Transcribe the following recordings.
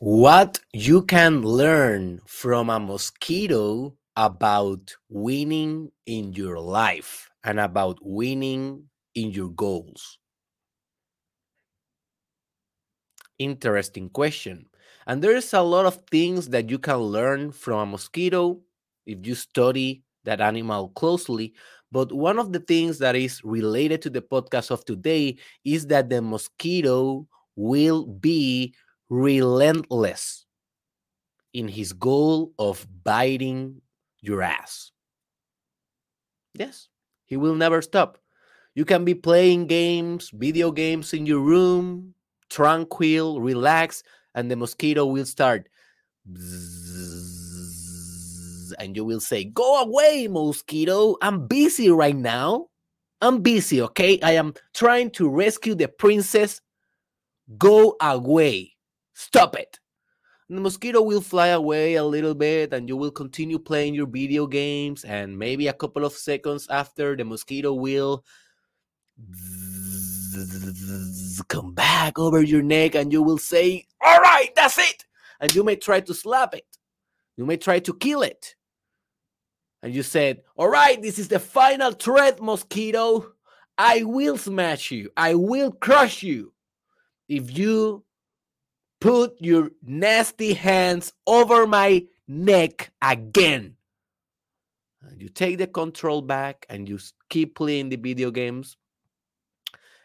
What you can learn from a mosquito about winning in your life and about winning in your goals? Interesting question. And there's a lot of things that you can learn from a mosquito if you study that animal closely. But one of the things that is related to the podcast of today is that the mosquito will be relentless in his goal of biting your ass. Yes, he will never stop. You can be playing games, video games in your room, tranquil, relax, and the mosquito will start. and you will say, Go away, mosquito. I'm busy right now. I'm busy, okay? I am trying to rescue the princess. Go away. Stop it. And the mosquito will fly away a little bit, and you will continue playing your video games. And maybe a couple of seconds after, the mosquito will come back over your neck, and you will say, All right, that's it. And you may try to slap it, you may try to kill it. And you said, All right, this is the final threat, mosquito. I will smash you, I will crush you if you put your nasty hands over my neck again. And you take the control back and you keep playing the video games.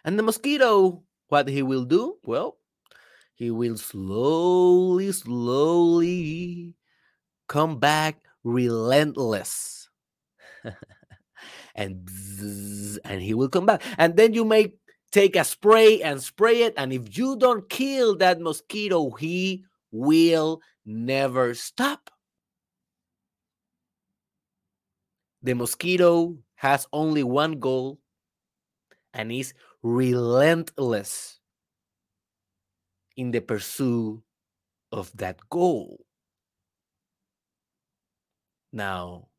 And the mosquito, what he will do? Well, he will slowly, slowly come back relentless. and bzz, and he will come back. And then you may take a spray and spray it. And if you don't kill that mosquito, he will never stop. The mosquito has only one goal and is relentless in the pursuit of that goal. Now,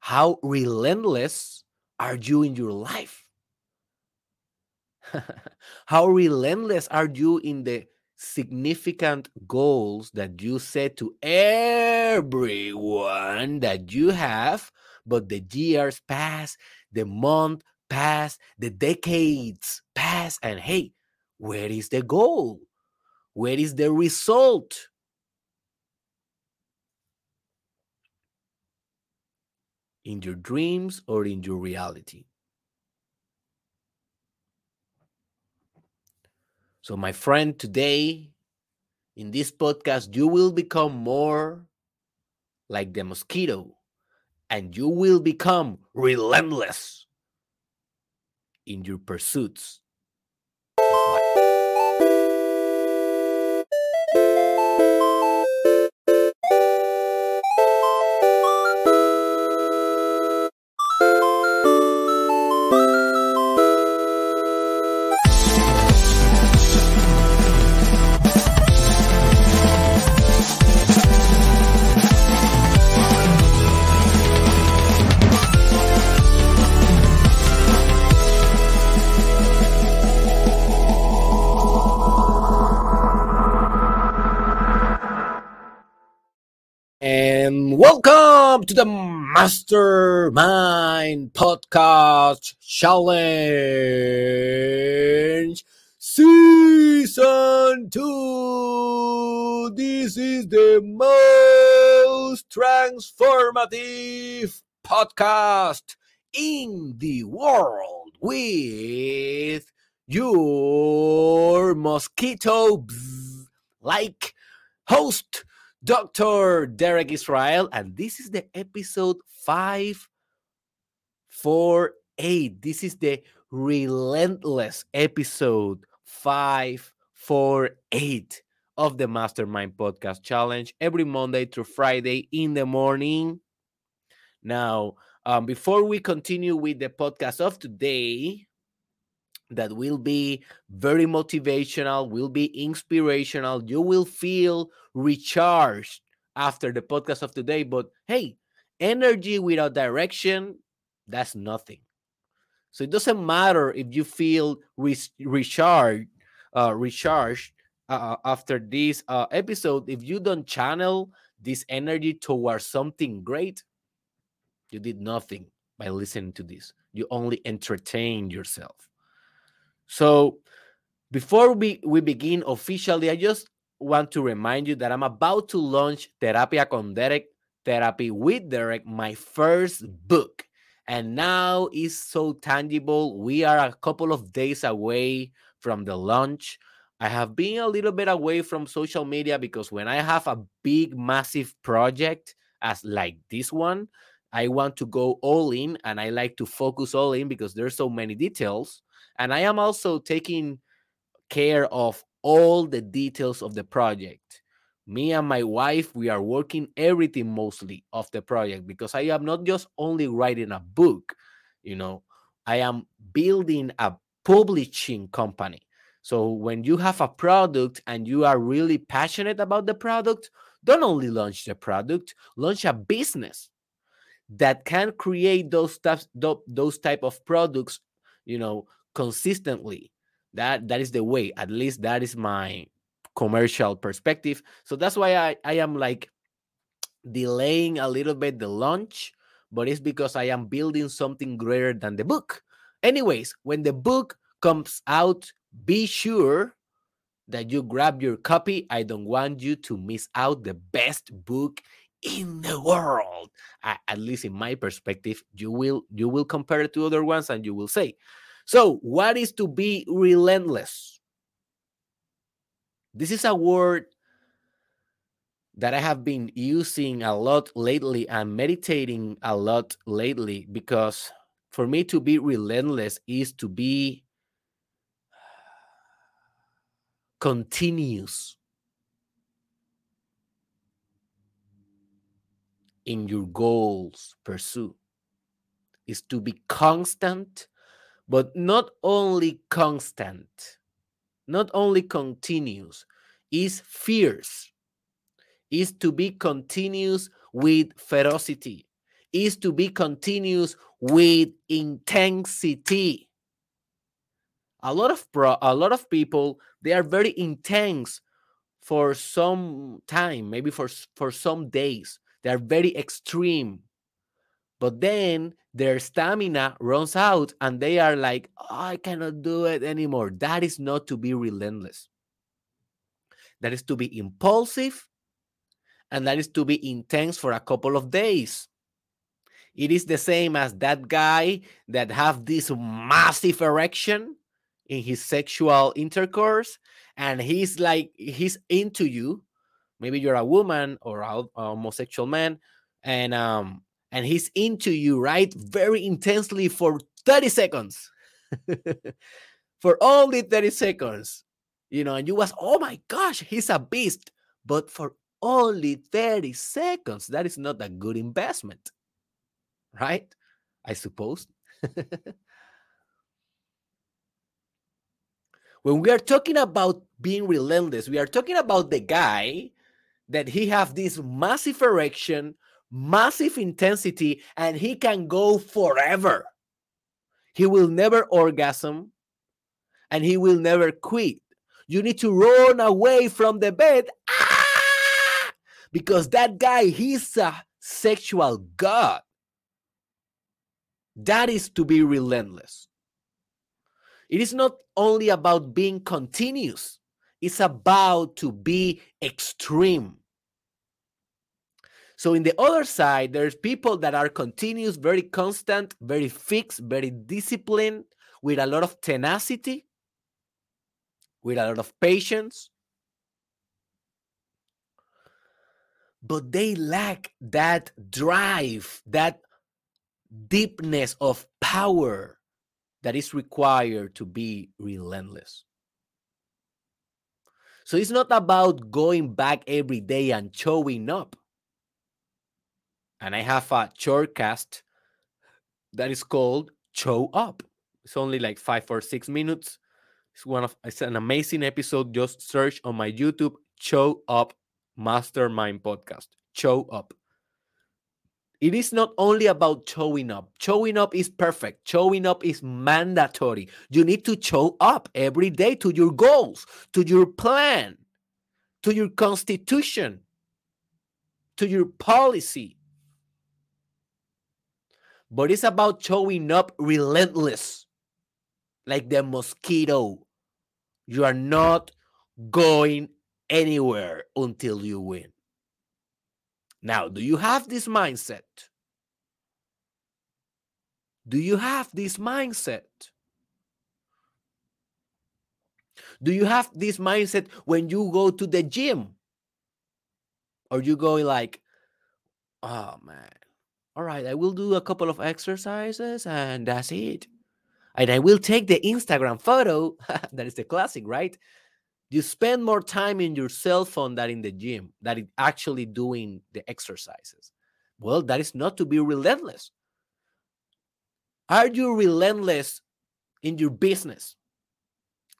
how relentless are you in your life? How relentless are you in the significant goals that you set to everyone that you have, but the years pass, the month pass, the decades pass, and hey, where is the goal? Where is the result? In your dreams or in your reality? So, my friend, today in this podcast, you will become more like the mosquito and you will become relentless in your pursuits Mastermind Podcast Challenge Season 2. This is the most transformative podcast in the world with your mosquito like host Dr. Derek Israel, and this is the episode 548. This is the relentless episode 548 of the Mastermind Podcast Challenge every Monday through Friday in the morning. Now, um, before we continue with the podcast of today, that will be very motivational, will be inspirational. You will feel recharged after the podcast of today. But hey, energy without direction, that's nothing. So it doesn't matter if you feel re- recharged, uh, recharged uh, after this uh, episode, if you don't channel this energy towards something great, you did nothing by listening to this. You only entertain yourself. So, before we, we begin officially, I just want to remind you that I'm about to launch Terapia con Derek, Therapy with Derek, my first book. And now is so tangible. We are a couple of days away from the launch. I have been a little bit away from social media because when I have a big, massive project as like this one, I want to go all in and I like to focus all in because there's so many details. And I am also taking care of all the details of the project. Me and my wife, we are working everything mostly of the project because I am not just only writing a book, you know, I am building a publishing company. So when you have a product and you are really passionate about the product, don't only launch the product, launch a business that can create those types those type of products, you know, consistently. That that is the way. At least that is my commercial perspective. So that's why I, I am like delaying a little bit the launch, but it's because I am building something greater than the book. Anyways, when the book comes out be sure that you grab your copy. I don't want you to miss out the best book in the world. at least in my perspective, you will you will compare it to other ones and you will say, so what is to be relentless? This is a word that I have been using a lot lately and meditating a lot lately because for me to be relentless is to be continuous in your goals pursue is to be constant but not only constant not only continuous is fierce is to be continuous with ferocity is to be continuous with intensity. A lot of pro, a lot of people they are very intense for some time maybe for for some days. They are very extreme but then their stamina runs out and they are like oh, i cannot do it anymore. That is not to be relentless. That is to be impulsive and that is to be intense for a couple of days. It is the same as that guy that have this massive erection in his sexual intercourse and he's like he's into you. Maybe you're a woman or a, homosexual man and um and he's into you right? Very intensely for 30 seconds. For only 30 seconds you know and you was oh my gosh he's a beast. But for only 30 seconds that is not a good investment right? I suppose. When we are talking about being relentless, we are talking about the guy that he have this massive erection, massive intensity, and he can go forever. He will never orgasm and he will never quit. You need to run away from the bed ah! because that guy, he's a sexual god. That is to be relentless. It is not only about being continuous, it's about to be extreme. So, in the other side, there's people that are continuous, very constant, very fixed, very disciplined, with a lot of tenacity, with a lot of patience. But they lack that drive, that deepness of power that is required to be relentless. So it's not about going back every day and showing up. And I have a shortcast that is called Show Up. It's only like five or six minutes. It's one of it's an amazing episode. Just search on my YouTube Show Up Mastermind Podcast. Show Up. It is not only about showing up. Showing up is perfect. Showing up is mandatory. You need to show up every day to your goals, to your plan. to your constitution, to your policy. But it's about showing up relentless, like the mosquito. You are not going anywhere until you win. Now, do you have this mindset? Do you have this mindset? Do you have this mindset when you go to the gym? Or you go like, oh man, all right, I will do a couple of exercises and that's it. And I will take the Instagram photo. that is the classic, right? You spend more time in your cell phone than in the gym, that is actually doing the exercises. Well, that is not to be relentless. Are you relentless in your business?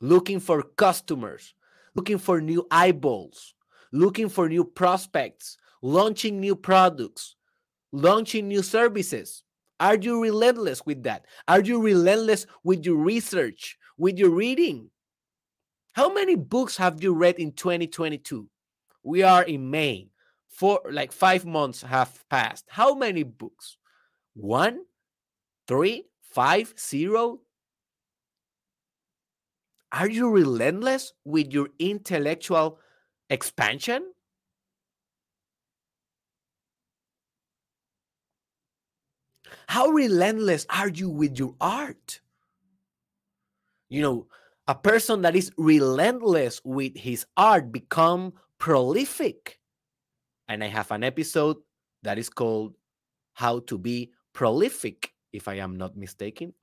Looking for customers, looking for new eyeballs, looking for new prospects, launching new products, launching new services. Are you relentless with that? Are you relentless with your research, with your reading? How many books have you read in 2022? We are in May. Four, like five months have passed. How many books? One, three, five, zero? Are you relentless with your intellectual expansion? How relentless are you with your art? You know, a person that is relentless with his art become prolific. And I have an episode that is called How to Be Prolific, if I am not mistaken.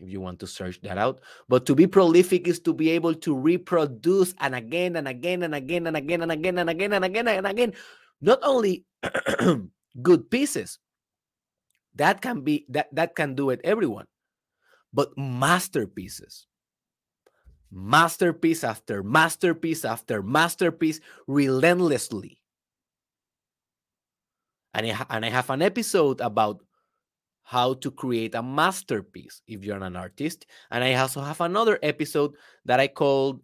If you want to search that out. But to be prolific is to be able to reproduce and again and again and again and again and again and again and again and again. Not only good pieces, that can be that that can do it everyone. But masterpieces masterpiece after masterpiece after masterpiece relentlessly. And I, and I have an episode about how to create a masterpiece if you're an artist. And i also have another episode that i called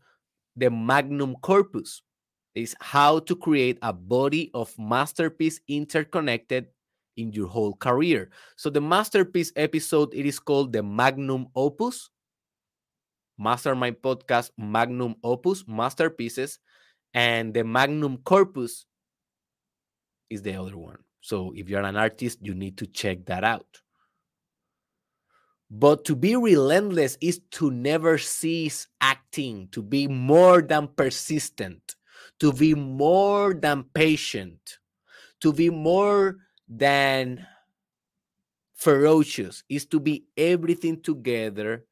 the magnum corpus. Is how to create a body of masterpiece interconnected in your whole career. So the masterpiece episode it is called the magnum opus. Mastermind podcast magnum opus masterpieces and the magnum corpus is the other one. So if you're an artist you need to check that out. But to be relentless is to never cease acting, to be more than persistent, to be more than patient, to be more than ferocious is to be everything together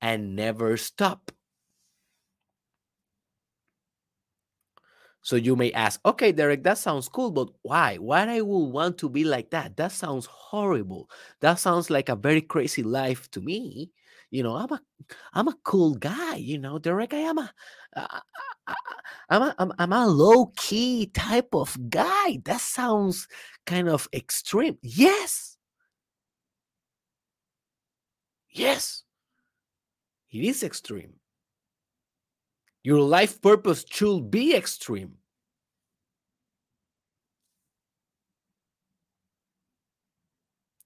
and never stop. So you may ask, okay, Derek, that sounds cool, but why? Why I would want to be like that? That sounds horrible. That sounds like a very crazy life to me. You know, I'm a, I'm a cool guy. You know, Derek, I am a, uh, I'm a, I'm, I'm a low key type of guy. That sounds kind of extreme. Yes. Yes. It is extreme. Your life purpose should be extreme.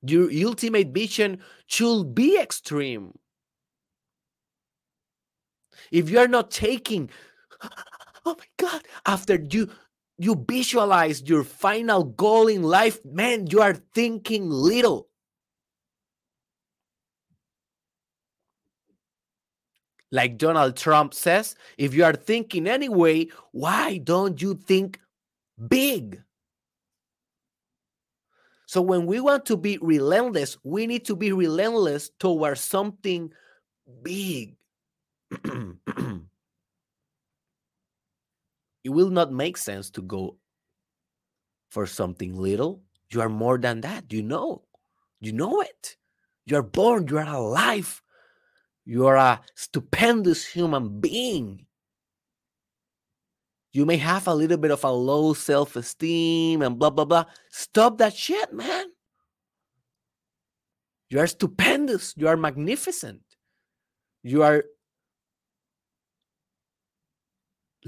Your ultimate vision should be extreme. If you are not taking oh my god after you you visualize your final goal in life man you are thinking little. Like donald trump says if you are thinking anyway why don't you think big? So when we want to be relentless we need to be relentless towards something big it will not make sense to go for something little. You are more than that. You know, you know it. You are born, you are alive. You are a stupendous human being. You may have a little bit of a low self esteem and blah, blah, blah. Stop that shit, man. You are stupendous. You are magnificent. You are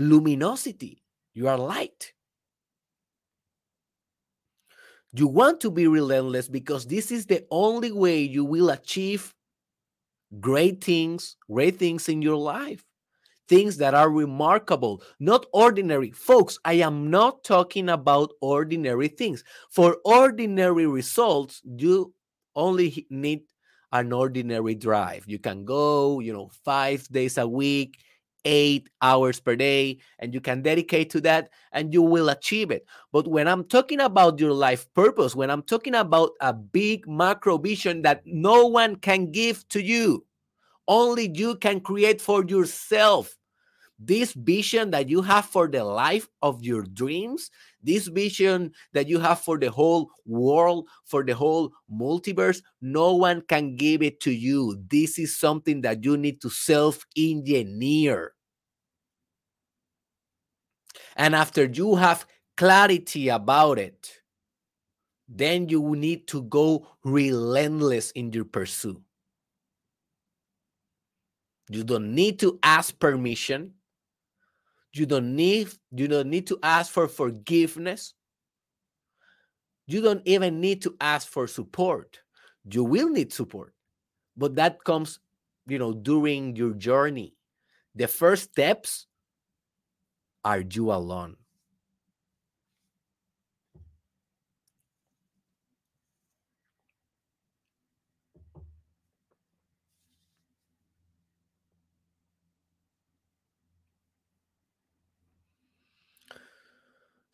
luminosity. You are light. You want to be relentless because this is the only way you will achieve great things, great things in your life, things that are remarkable, not ordinary. Folks, I am not talking about ordinary things. For ordinary results, you only need an ordinary drive. You can go, you know, five days a week, eight hours per day, and you can dedicate to that and you will achieve it. But when I'm talking about your life purpose, when I'm talking about a big macro vision that no one can give to you, only you can create for yourself. This vision that you have for the life of your dreams, this vision that you have for the whole world, for the whole multiverse, no one can give it to you. This is something that you need to self engineer. And after you have clarity about it, then you need to go relentless in your pursuit. You don't need to ask permission. You don't need you don't need to ask for forgiveness. You don't even need to ask for support. You will need support. But that comes, you know, during your journey. The first steps are you alone.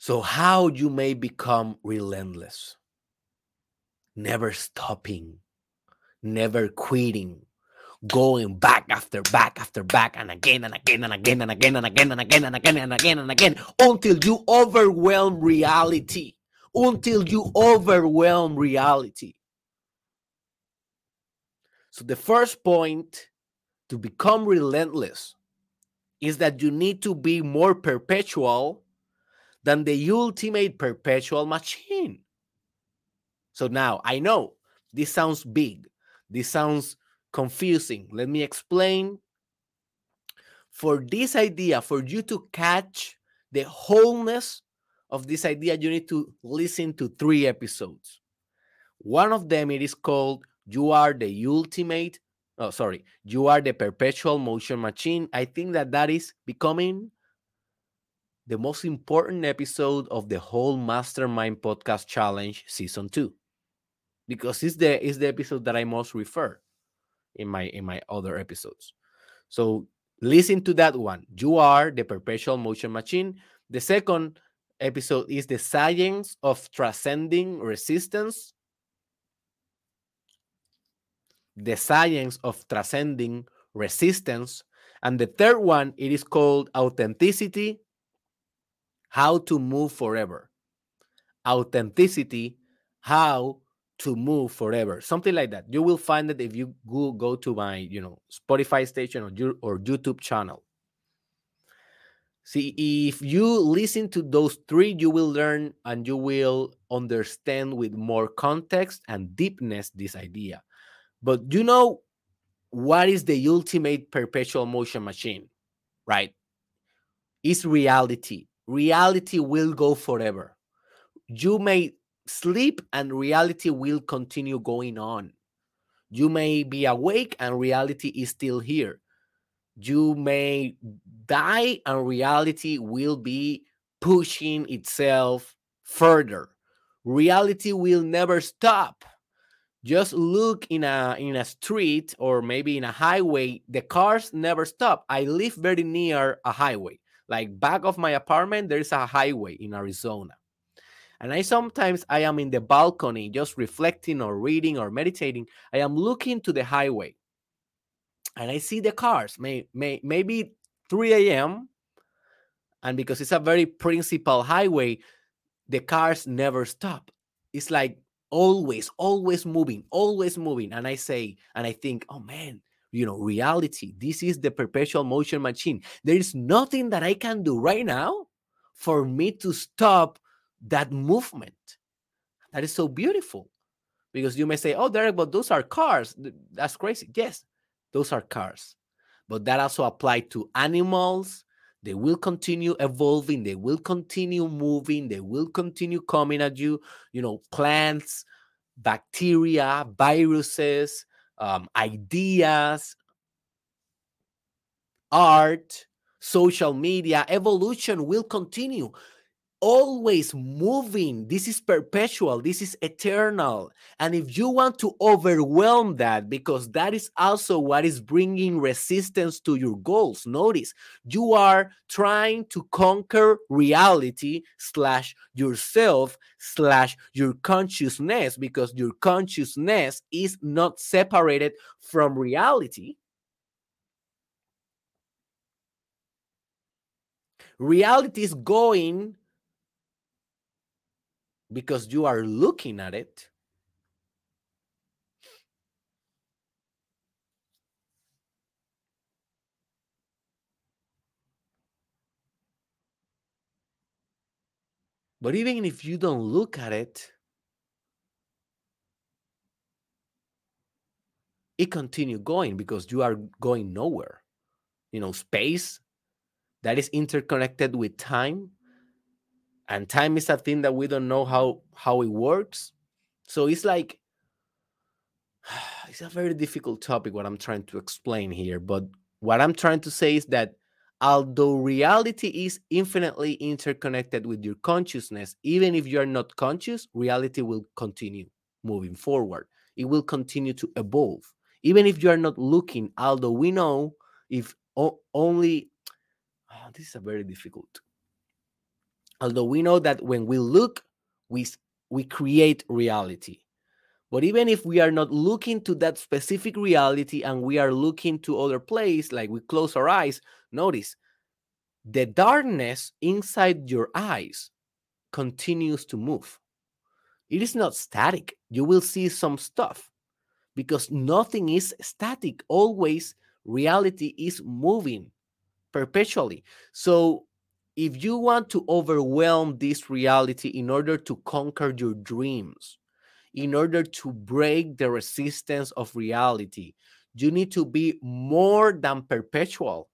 So, how you may become relentless, never stopping, never quitting, going back after back after back and again and again and again and again and again and again and again and again and again until you overwhelm reality. Until you overwhelm reality. So, the first point to become relentless is that you need to be more perpetual than the ultimate perpetual machine. So now I know this sounds big, this sounds confusing. Let me explain. For this idea, for you to catch the wholeness of this idea, you need to listen to three episodes. One of them it is called You Are the Ultimate. Oh, sorry. You are the perpetual motion machine. I think that that is becoming the most important episode of the whole Mastermind Podcast Challenge Season 2 because it's the it's the episode that I most refer in my in my other episodes. So listen to that one. You are the perpetual motion machine. The second episode is the science of transcending resistance. The science of transcending resistance. And the third one, it is called authenticity how to move forever. Authenticity, how to move forever. Something like that. You will find it if you go, go to my, you know, Spotify station or, or YouTube channel. See, if you listen to those three, you will learn and you will understand with more context and deepness this idea. But you know what is the ultimate perpetual motion machine, right? It's reality reality will go forever. You may sleep and reality will continue going on. You may be awake and reality is still here. You may die and reality will be pushing itself further. Reality will never stop. Just look in a in a street or maybe in a highway, the cars never stop. I live very near a highway like back of my apartment there's a highway in arizona. And i sometimes i am in the balcony just reflecting or reading or meditating. I am looking to the highway. And i see the cars may, may maybe 3 a.m and because it's a very principal highway the cars never stop. It's like always always moving always moving. And i say and i think oh man you know reality. This is the perpetual motion machine. There is nothing that i can do right now for me to stop that movement. That is so beautiful. Because you may say oh derek but those are cars. That's crazy. Yes those are cars. But that also apply to animals. They will continue evolving, they will continue moving, they will continue coming at you. You know, plants, bacteria, viruses, um, ideas, art, social media, evolution will continue always moving. This is perpetual, this is eternal. And if you want to overwhelm that, because that is also what is bringing resistance to your goals, notice you are trying to conquer reality slash yourself slash your consciousness because your consciousness is not separated from reality. Reality is going because you are looking at it. But even if you don't look at it, it continue going because you are going nowhere. You know, space that is interconnected with time and time is a thing that we don't know how how it works. So it's like it's a very difficult topic what i'm trying to explain here but what i'm trying to say is that although reality is infinitely interconnected with your consciousness even if you are not conscious reality will continue moving forward. It will continue to evolve. Even if you are not looking although we know if only oh, this is a very difficult although we know that when we look we we create reality. But even if we are not looking to that specific reality and we are looking to other place like we close our eyes notice the darkness inside your eyes continues to move. It is not static. You will see some stuff because nothing is static. Always reality is moving perpetually. So if you want to overwhelm this reality in order to conquer your dreams, in order to break the resistance of reality, you need to be more than perpetual.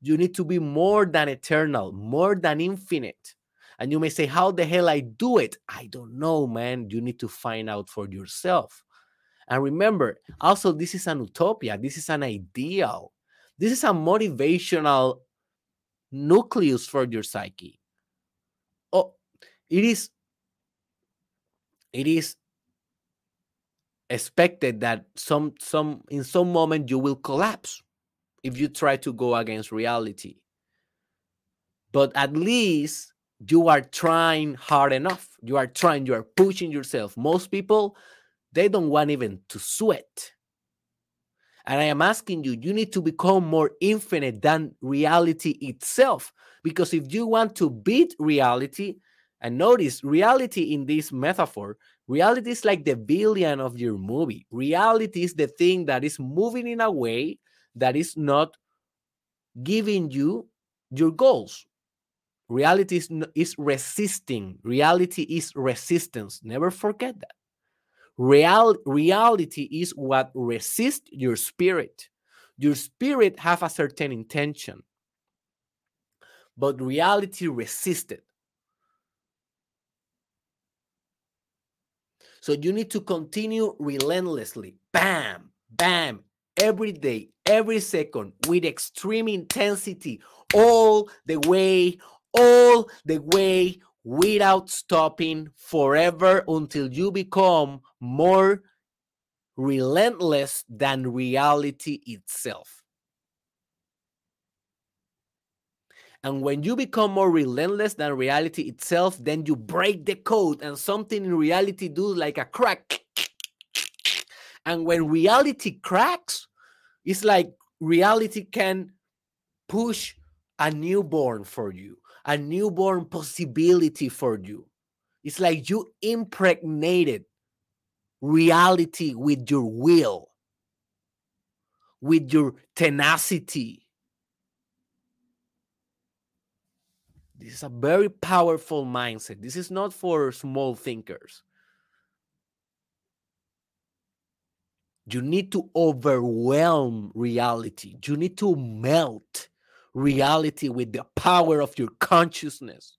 You need to be more than eternal, more than infinite. And you may say, How the hell I do it? I don't know, man. You need to find out for yourself. And remember, also, this is an utopia, this is an ideal, this is a motivational nucleus for your psyche. Oh, it is it is expected that some some in some moment you will collapse if you try to go against reality. But at least you are trying hard enough. You are trying, you are pushing yourself. Most people, they don't want even to sweat. And I am asking you, you need to become more infinite than reality itself. Because if you want to beat reality, and notice reality in this metaphor, reality is like the villain of your movie. Reality is the thing that is moving in a way that is not giving you your goals. Reality is, is resisting. Reality is resistance. Never forget that. Real reality is what resists your spirit. Your spirit have a certain intention, but reality resisted. So you need to continue relentlessly, bam, bam, every day, every second, with extreme intensity, all the way, all the way without stopping forever until you become more relentless than reality itself. And when you become more relentless than reality itself, then you break the code and something in reality do like a crack. And when reality cracks, it's like reality can push a newborn for you a newborn possibility for you. It's like you impregnated reality with your will, with your tenacity. This is a very powerful mindset. This is not for small thinkers. You need to overwhelm reality. You need to melt reality with the power of your consciousness.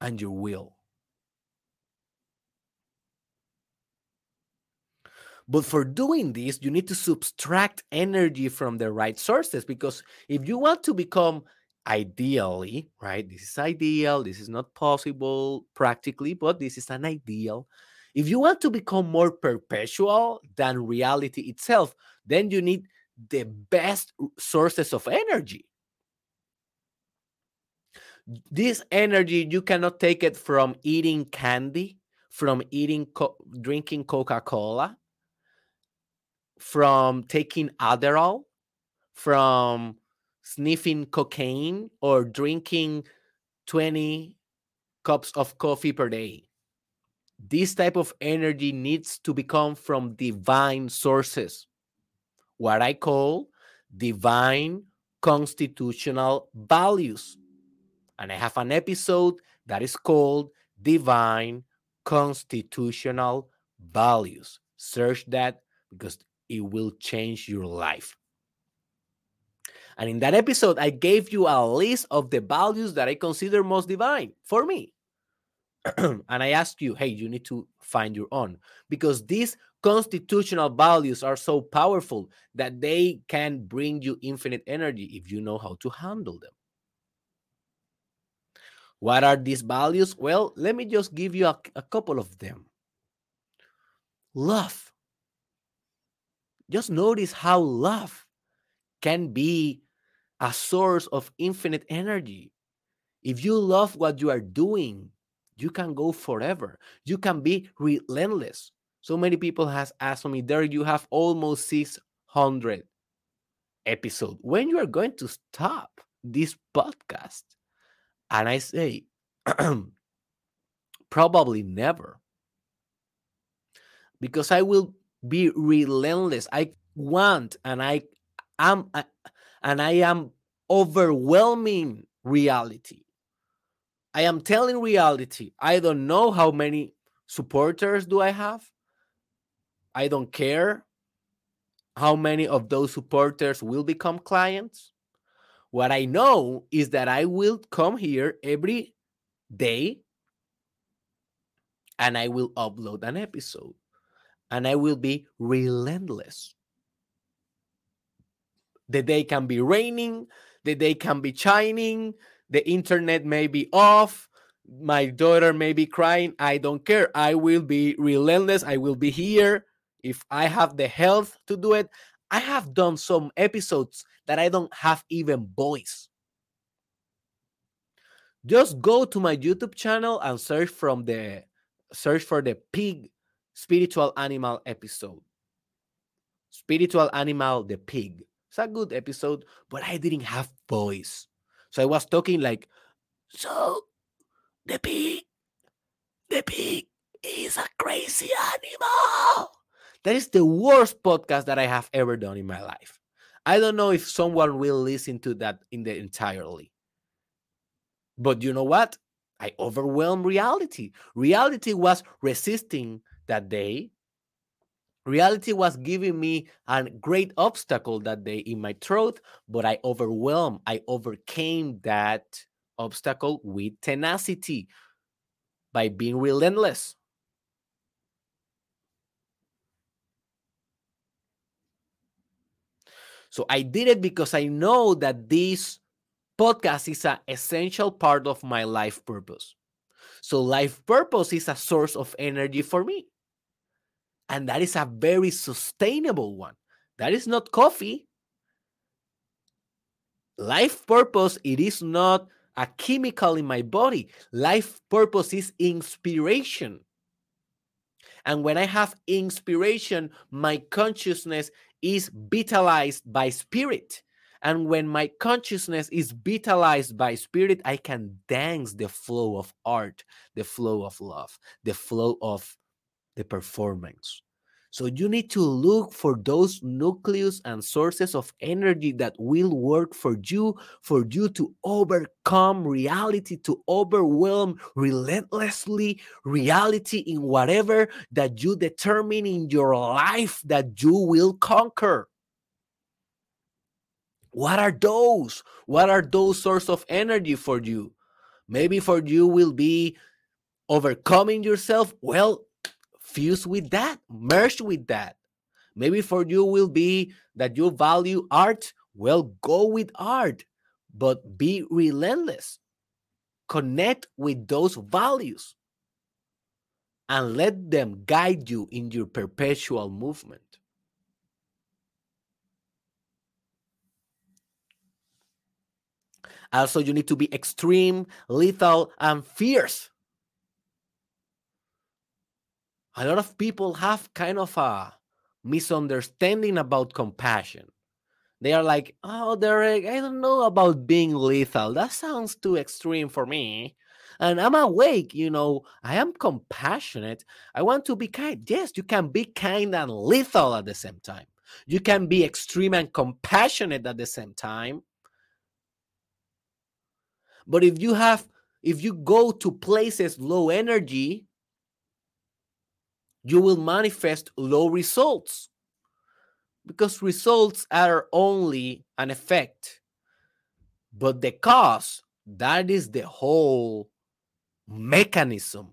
And your will. But for doing this, you need to subtract energy from the right sources because if you want to become ideally, right, this is ideal, this is not possible practically, but this is an ideal. If you want to become more perpetual than reality itself, then you need the best sources of energy. This energy, you cannot take it from eating candy, from eating, co- drinking Coca Cola, from taking Adderall, from sniffing cocaine, or drinking 20 cups of coffee per day. This type of energy needs to become from divine sources, what I call divine constitutional values. And I have an episode that is called Divine Constitutional Values. Search that because it will change your life. And in that episode, I gave you a list of the values that I consider most divine for me. and I ask you, hey, you need to find your own because these constitutional values are so powerful that they can bring you infinite energy if you know how to handle them. What are these values? Well, let me just give you a, a couple of them. Love just notice how love can be a source of infinite energy. If you love what you are doing, you can go forever. You can be relentless. So many people has asked me, there you have almost 600 episodes. When you are going to stop this podcast? And I say, probably never. Because I will be relentless. I want and I am and I am overwhelming reality. I am telling reality. I don't know how many supporters do I have. I don't care how many of those supporters will become clients. What I know is that I will come here every day and I will upload an episode and I will be relentless. The day can be raining, the day can be shining, the internet may be off, my daughter may be crying. I don't care. I will be relentless. I will be here if I have the health to do it. I have done some episodes that I don't have even voice. Just go to my YouTube channel and search from the search for the pig spiritual animal episode. Spiritual animal, the pig. It's a good episode, but I didn't have voice. So I was talking like, so the pig, the pig is a crazy animal. That is the worst podcast that I have ever done in my life. I don't know if someone will listen to that in the entirely. But you know what? I overwhelmed reality. Reality was resisting that day, reality was giving me a great obstacle that day in my throat, but I overwhelmed, I overcame that obstacle with tenacity by being relentless. So I did it because I know that this podcast is an essential part of my life purpose. So life purpose is a source of energy for me. And that is a very sustainable one. That is not coffee. Life purpose, it is not a chemical in my body. Life purpose is inspiration. And when I have inspiration, my consciousness is vitalized by spirit. And when my consciousness is vitalized by spirit, I can dance the flow of art, the flow of love, the flow of the performance. So you need to look for those nucleus and sources of energy that will work for you, for you to overcome reality, to overwhelm relentlessly reality in whatever that you determine in your life that you will conquer. What are those? What are those source of energy for you? Maybe for you will be overcoming yourself. Well, fuse with that, merge with that. Maybe for you will be that you value art. Well, go with art, but be relentless. Connect with those values and let them guide you in your perpetual movement. Also, you need to be extreme, lethal, and fierce a lot of people have kind of a misunderstanding about compassion. They are like, oh, Derek, I don't know about being lethal. That sounds too extreme for me. And I'm awake, you know, I am compassionate. I want to be kind. Yes, you can be kind and lethal at the same time. You can be extreme and compassionate at the same time. But if you have, if you go to places low energy, you will manifest low results because results are only an effect. But the cause, that is the whole mechanism.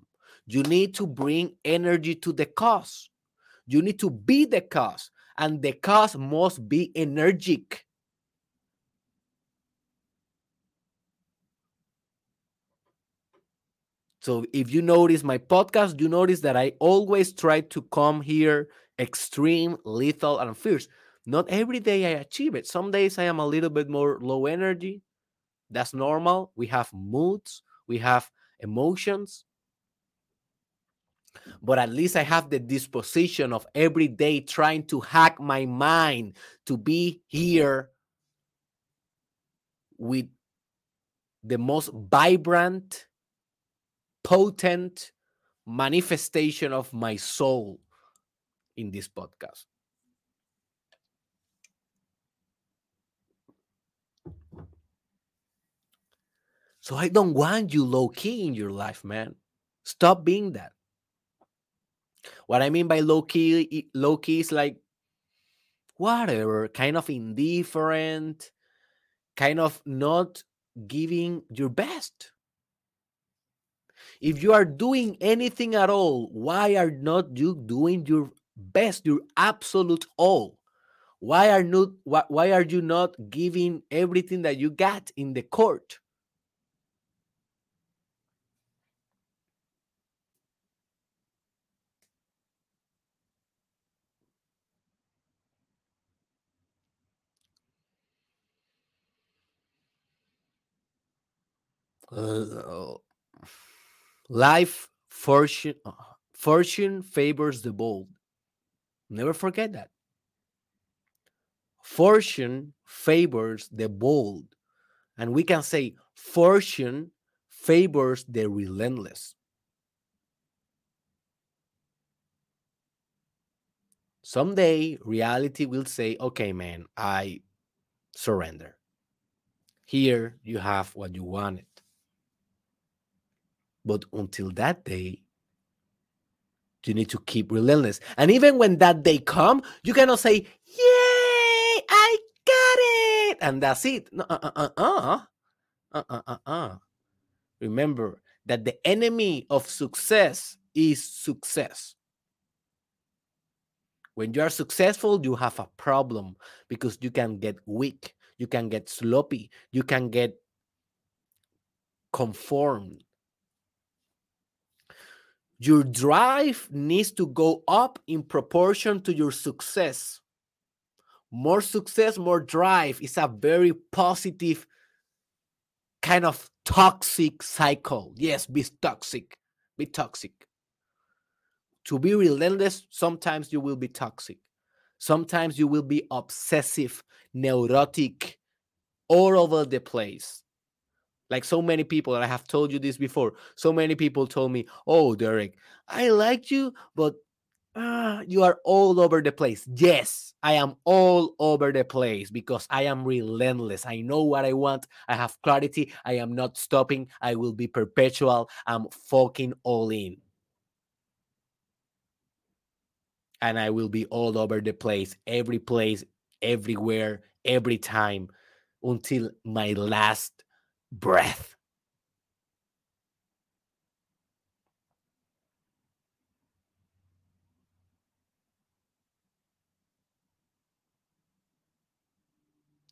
You need to bring energy to the cause. You need to be the cause, and the cause must be energetic. So if you notice my podcast, you notice that I always try to come here extreme, lethal, and fierce. Not every day I achieve it. Some days I am a little bit more low energy. That's normal. We have moods, we have emotions. But at least I have the disposition of every day trying to hack my mind to be here with the most vibrant potent manifestation of my soul in this podcast. So I don't want you low key in your life, man. Stop being that. What I mean by low key, low key is like whatever, kind of indifferent, kind of not giving your best. If you are doing anything at all, why are not you doing your best, your absolute all? Why are not why, why are you not giving everything that you got in the court? Uh, Life, fortune, uh, fortune favors the bold. Never forget that. Fortune favors the bold. And we can say fortune favors the relentless. Someday, reality will say, okay, man, I surrender. Here you have what you wanted. But until that day, you need to keep relentless. And even when that day come, you cannot say, "Yay, I got it," and that's it. No, uh, uh, uh, uh, uh, uh, uh. Remember that the enemy of success is success. When you are successful, you have a problem because you can get weak, you can get sloppy, you can get conformed your drive needs to go up in proportion to your success. More success, more drive is a very positive kind of toxic cycle. Yes, be toxic. Be toxic. To be relentless, sometimes you will be toxic. Sometimes you will be obsessive, neurotic, all over the place. Like so many people, I have told you this before. So many people told me, "Oh, Derek, I like you, but ah, you are all over the place. Yes, I am all over the place because I am relentless. I know what I want. I have clarity. I am not stopping. I will be perpetual. I'm fucking all in. And I will be all over the place, every place, everywhere, every time until my last breath.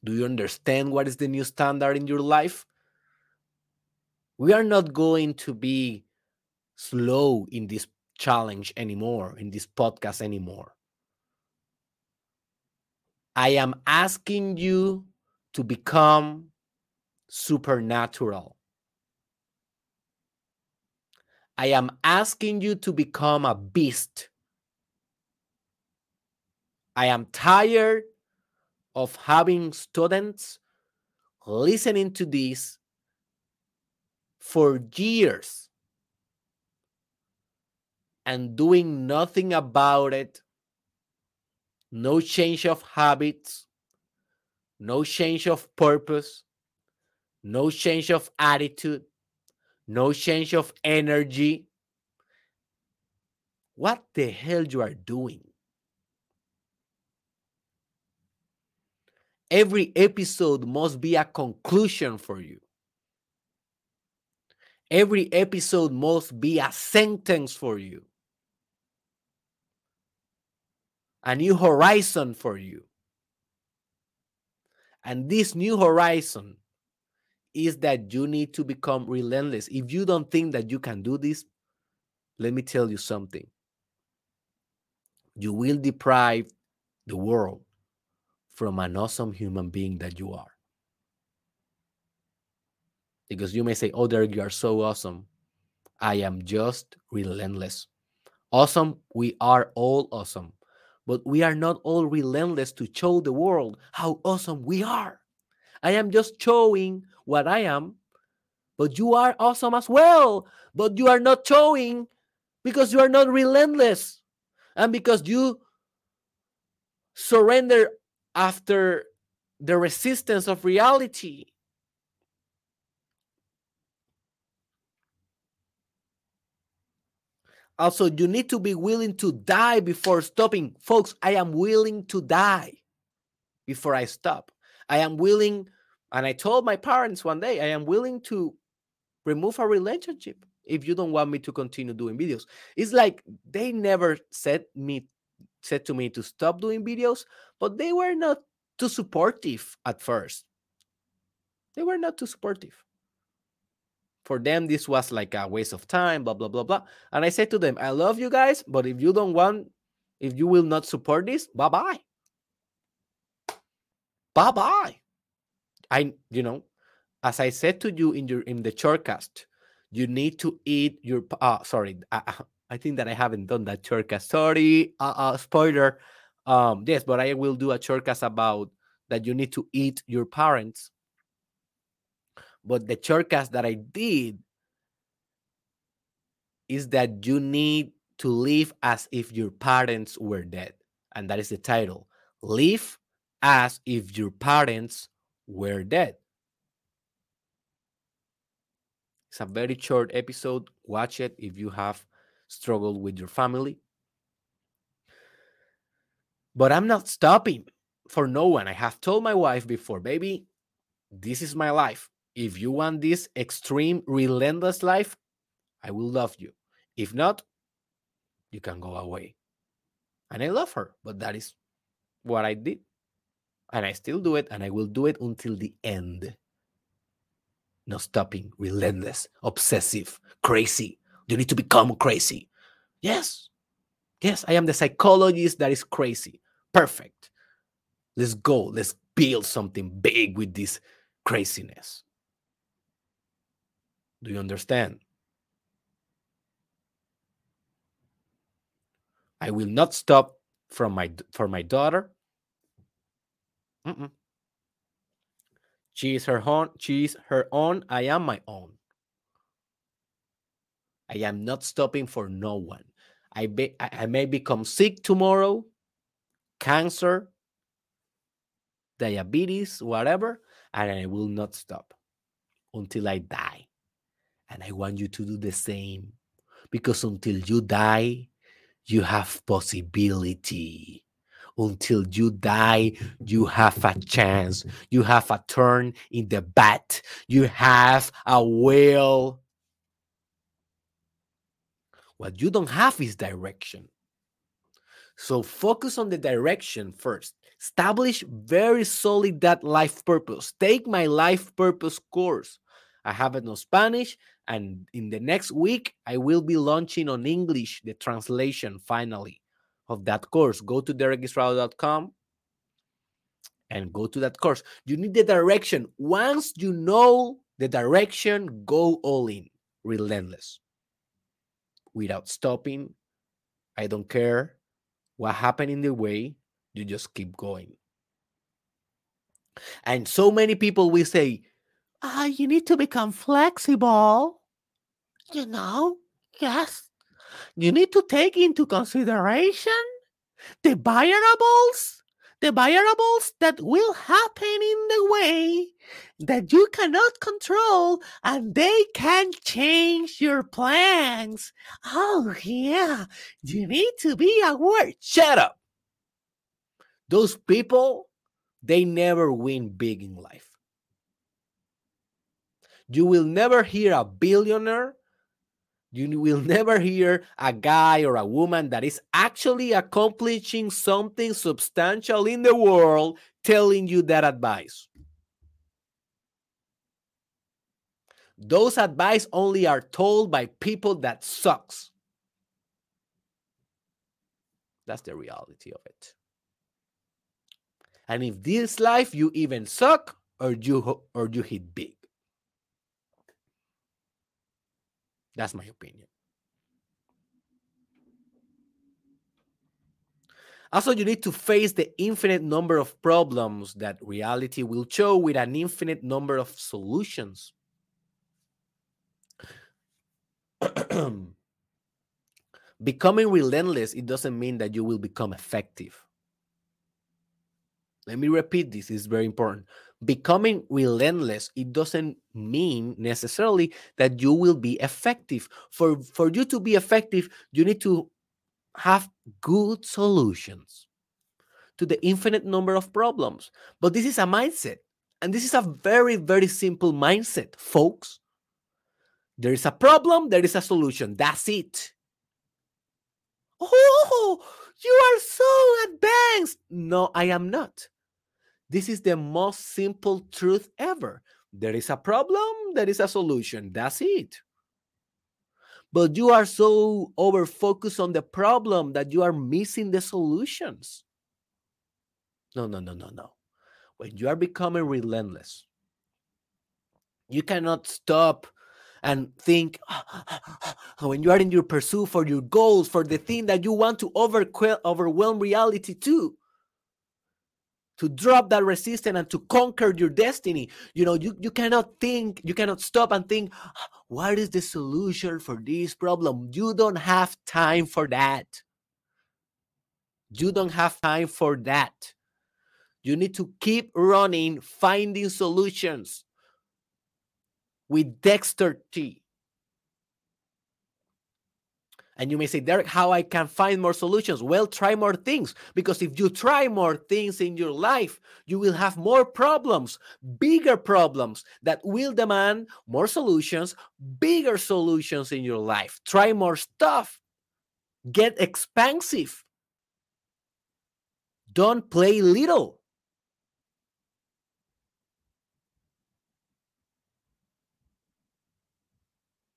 Do you understand what is the new standard in your life? We are not going to be slow in this challenge anymore, in this podcast anymore. I am asking you to become supernatural. I am asking you to become a beast. I am tired of having students listening to this for years and doing nothing about it. No change of habits, no change of purpose, no change of attitude, no change of energy. What the hell you are doing? Every episode must be a conclusion for you. Every episode must be a sentence for you, a new horizon for you. And this new horizon is that you need to become relentless. If you don't think that you can do this, let me tell you something. You will deprive the world from an awesome human being that you are. Because you may say, Oh, Derek, you are so awesome. I am just relentless. Awesome, we are all awesome, but we are not all relentless to show the world how awesome we are. I am just showing what I am, but you are awesome as well. But you are not showing because you are not relentless and because you surrender after the resistance of reality. Also, you need to be willing to die before stopping. Folks, I am willing to die before I stop. I am willing, and I told my parents one day, I am willing to remove a relationship if you don't want me to continue doing videos. It's like they never said me said to me to stop doing videos, but they were not too supportive at first. They were not too supportive. For them, this was like a waste of time, blah, blah, blah, blah. And I said to them, I love you guys, but if you don't want, if you will not support this, bye bye. Bye bye. I, you know, as I said to you in your in the shortcast, you need to eat your. Uh, sorry, uh, I think that I haven't done that shortcast. Sorry, uh, uh, spoiler. Um, yes, but I will do a shortcast about that you need to eat your parents. But the shortcast that I did is that you need to live as if your parents were dead. And that is the title. Live as if your parents were dead. It's a very short episode. Watch it if you have struggled with your family. But I'm not stopping for no one. I have told my wife before, baby, this is my life. If you want this extreme, relentless life, I will love you. If not, you can go away. And I love her, but that is what I did. And I still do it, and I will do it until the end. No stopping, relentless, obsessive, crazy. You need to become crazy. Yes. Yes, I am the psychologist that is crazy. Perfect. Let's go. Let's build something big with this craziness. Do you understand? I will not stop from my for my daughter. Mm-mm. She is her own. She is her own. I am my own. I am not stopping for no one. I, be, I may become sick tomorrow, cancer, diabetes, whatever, and I will not stop until I die. And I want you to do the same because until you die, you have possibility. Until you die, you have a chance. You have a turn in the bat. You have a will. What you don't have is direction. So focus on the direction first. Establish very solid that life purpose. Take my life purpose course. I have it in Spanish, and in the next week, I will be launching on English the translation finally of that course. Go to derekisrael.com and go to that course. You need the direction. Once you know the direction, go all in, relentless, without stopping. I don't care what happened in the way, you just keep going. And so many people will say, ah, you need to become flexible. You know, yes. You need to take into consideration the variables, the variables that will happen in the way that you cannot control and they can change your plans. Oh, yeah. You need to be aware. Shut up. Those people, they never win big in life. You will never hear a billionaire. You will never hear a guy or a woman that is actually accomplishing something substantial in the world telling you that advice. Those advice only are told by people that sucks. That's the reality of it. And if this life you even suck or you or you hit big. That's my opinion. Also, you need to face the infinite number of problems that reality will show with an infinite number of solutions. Becoming relentless, it doesn't mean that you will become effective. Let me repeat this, it's very important. Becoming relentless, it doesn't mean necessarily that you will be effective. For, for you to be effective, you need to have good solutions to the infinite number of problems. But this is a mindset. And this is a very, very simple mindset, folks. There is a problem, there is a solution. That's it. Oh, you are so advanced. No, I am not. This is the most simple truth ever. There is a problem, there is a solution. That's it. But you are so over focused on the problem that you are missing the solutions. No, no, no, no, no. When you are becoming relentless, you cannot stop and think ah, when you are in your pursuit for your goals, for the thing that you want to overwhelm reality to to drop that resistance and to conquer your destiny. You know you, you cannot think you cannot stop and think what is the solution for this problem? You don't have time for that. You don't have time for that. You need to keep running finding solutions with dexterity and you may say, Derek, how I can find more solutions? Well, try more things because if you try more things in your life, you will have more problems, bigger problems that will demand more solutions, bigger solutions in your life. Try more stuff, get expansive. Don't play little.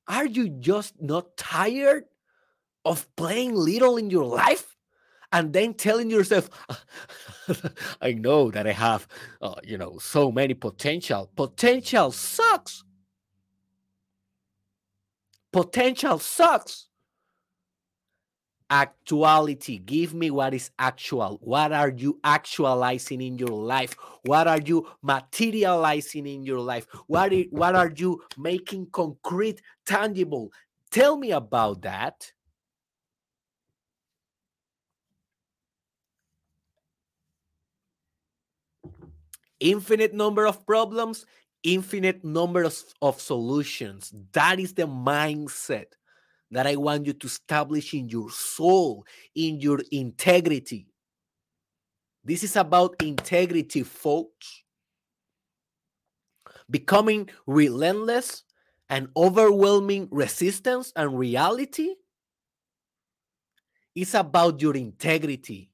Are you just not tired of playing little in your life and then telling yourself i know that i have uh, you know so many potential. Potential sucks. Potential sucks. Actuality. Give me what is actual. What are you actualizing in your life? What are you materializing in your life? What what are you making concrete tangible? Tell me about that infinite number of problems, infinite number of, of solutions. That is the mindset that I want you to establish in your soul, in your integrity. This is about integrity, folks. Becoming relentless and overwhelming resistance and reality is about your integrity.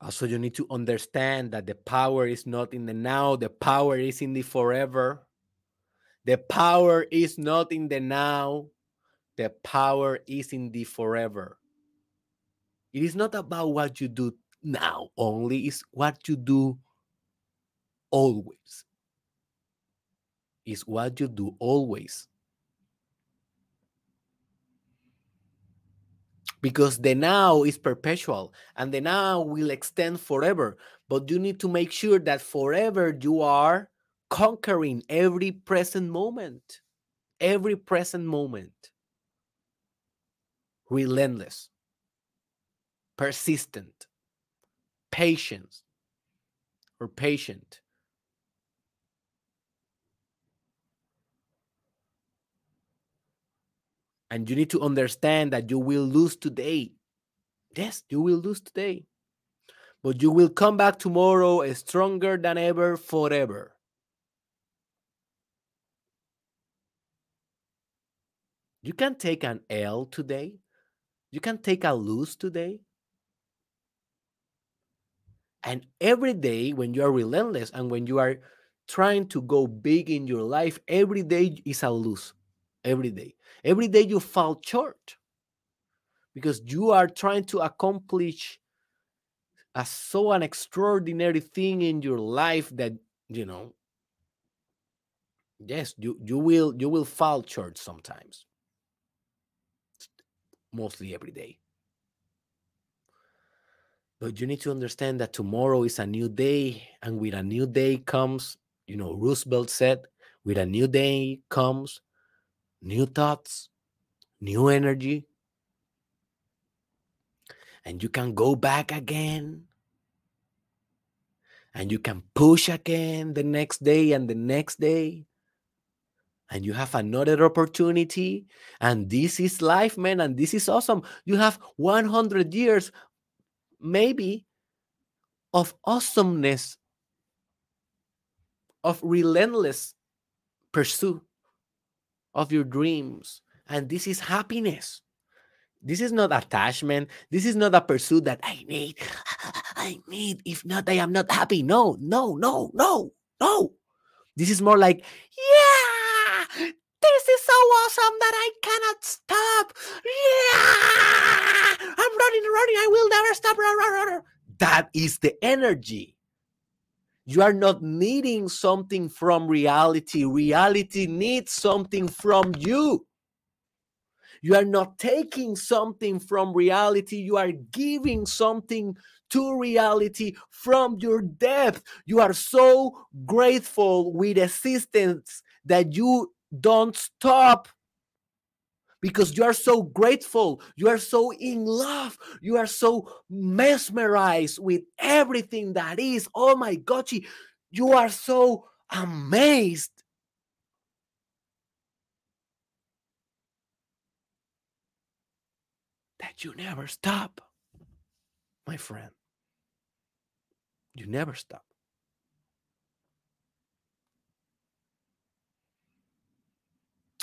Uh, also, you need to understand that the power is not in the now, the power is in the forever. The power is not in the now, the power is in the forever. It is not about what you do now only, it's what you do always. Is what you do always. Because the now is perpetual and the now will extend forever. But you need to make sure that forever you are conquering every present moment, every present moment. Relentless, persistent, patience, or patient. And you need to understand that you will lose today. Yes, you will lose today. But you will come back tomorrow stronger than ever, forever. You can take an L today. You can take a lose today. And every day, when you are relentless and when you are trying to go big in your life, every day is a lose. Every day. Every day you fall short because you are trying to accomplish a so an extraordinary thing in your life that you know yes you you will you will fall short sometimes mostly every day but you need to understand that tomorrow is a new day and with a new day comes you know roosevelt said with a new day comes new thoughts, new energy. And you can go back again. And you can push again the next day and the next day. And you have another opportunity. And this is life, man. And this is awesome. You have 100 years, maybe, of awesomeness, of relentless pursuit of your dreams. And this is happiness. This is not attachment. This is not a pursuit that I need. I need. If not, I am not happy. No, no, no, no, no. This is more like, yeah, this is so awesome that I cannot stop. Yeah, I'm running, running. I will never stop. That is the energy. You are not needing something from reality. Reality needs something from you. You are not taking something from reality. You are giving something to reality from your depth. You are so grateful with assistance that you don't stop because you are so grateful. You are so in love. You are so mesmerized with everything that is. Oh my God, you are so amazed. That you never stop, my friend. You never stop.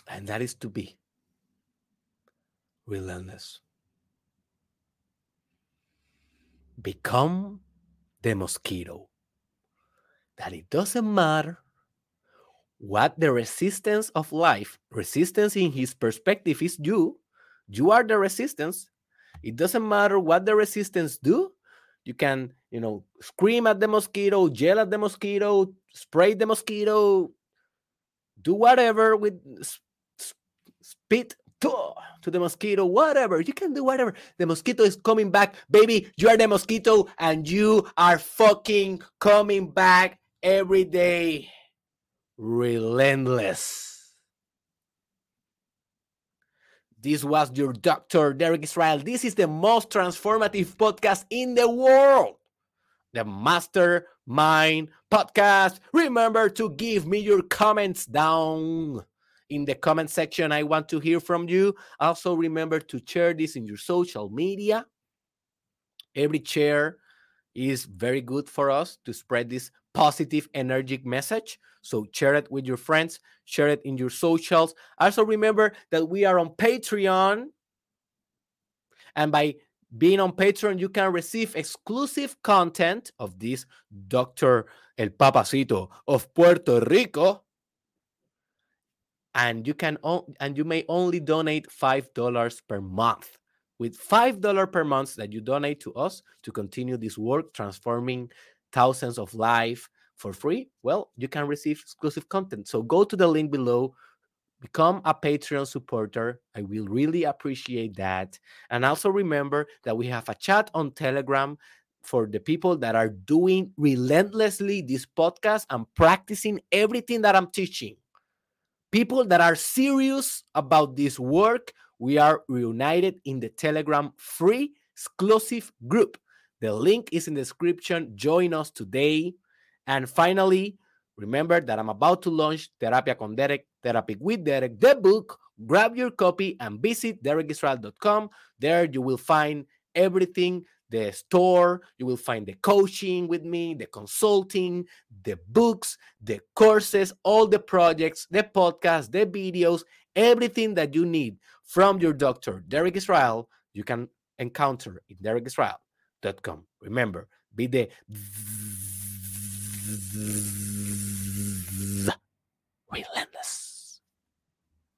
And that is to be relentless. Become the mosquito. That it doesn't matter what the resistance of life, resistance in his perspective is you. You are the resistance. It doesn't matter what the resistance do. You can you know, scream at the mosquito, yell at the mosquito, spray the mosquito, do whatever with spit to the mosquito, whatever. You can do whatever. The mosquito is coming back. Baby, you are the mosquito and you are fucking coming back every day. Relentless. This was your doctor, Derek Israel. This is the most transformative podcast in the world. The Mastermind Podcast. Remember to give me your comments down in the comment section. I want to hear from you. Also, remember to share this in your social media. Every share is very good for us to spread this positive, energetic message. So share it with your friends, share it in your socials. Also, remember that we are on Patreon. And by being on Patreon, you can receive exclusive content of this Dr. El Papacito of Puerto Rico and you can and you may only donate five dollars per month with five dollar per month that you donate to us to continue this work transforming thousands of lives for free well you can receive exclusive content. So go to the link below become a patreon supporter. I will really appreciate that. And also remember that we have a chat on telegram for the people that are doing relentlessly this podcast and practicing everything that i'm teaching people that are serious about this work, we are reunited in the Telegram free exclusive group. The link is in the description. Join us today. And finally, remember that I'm about to launch Terapia con Derek, Therapy with Derek, the book. Grab your copy and visit derekisrael.com. There you will find everything the store. You will find the coaching with me, the consulting, the books, the courses, all the projects, the podcasts, the videos, everything that you need from your doctor, Derek Israel. You can encounter in derekisrael.com. Remember, be the relentless.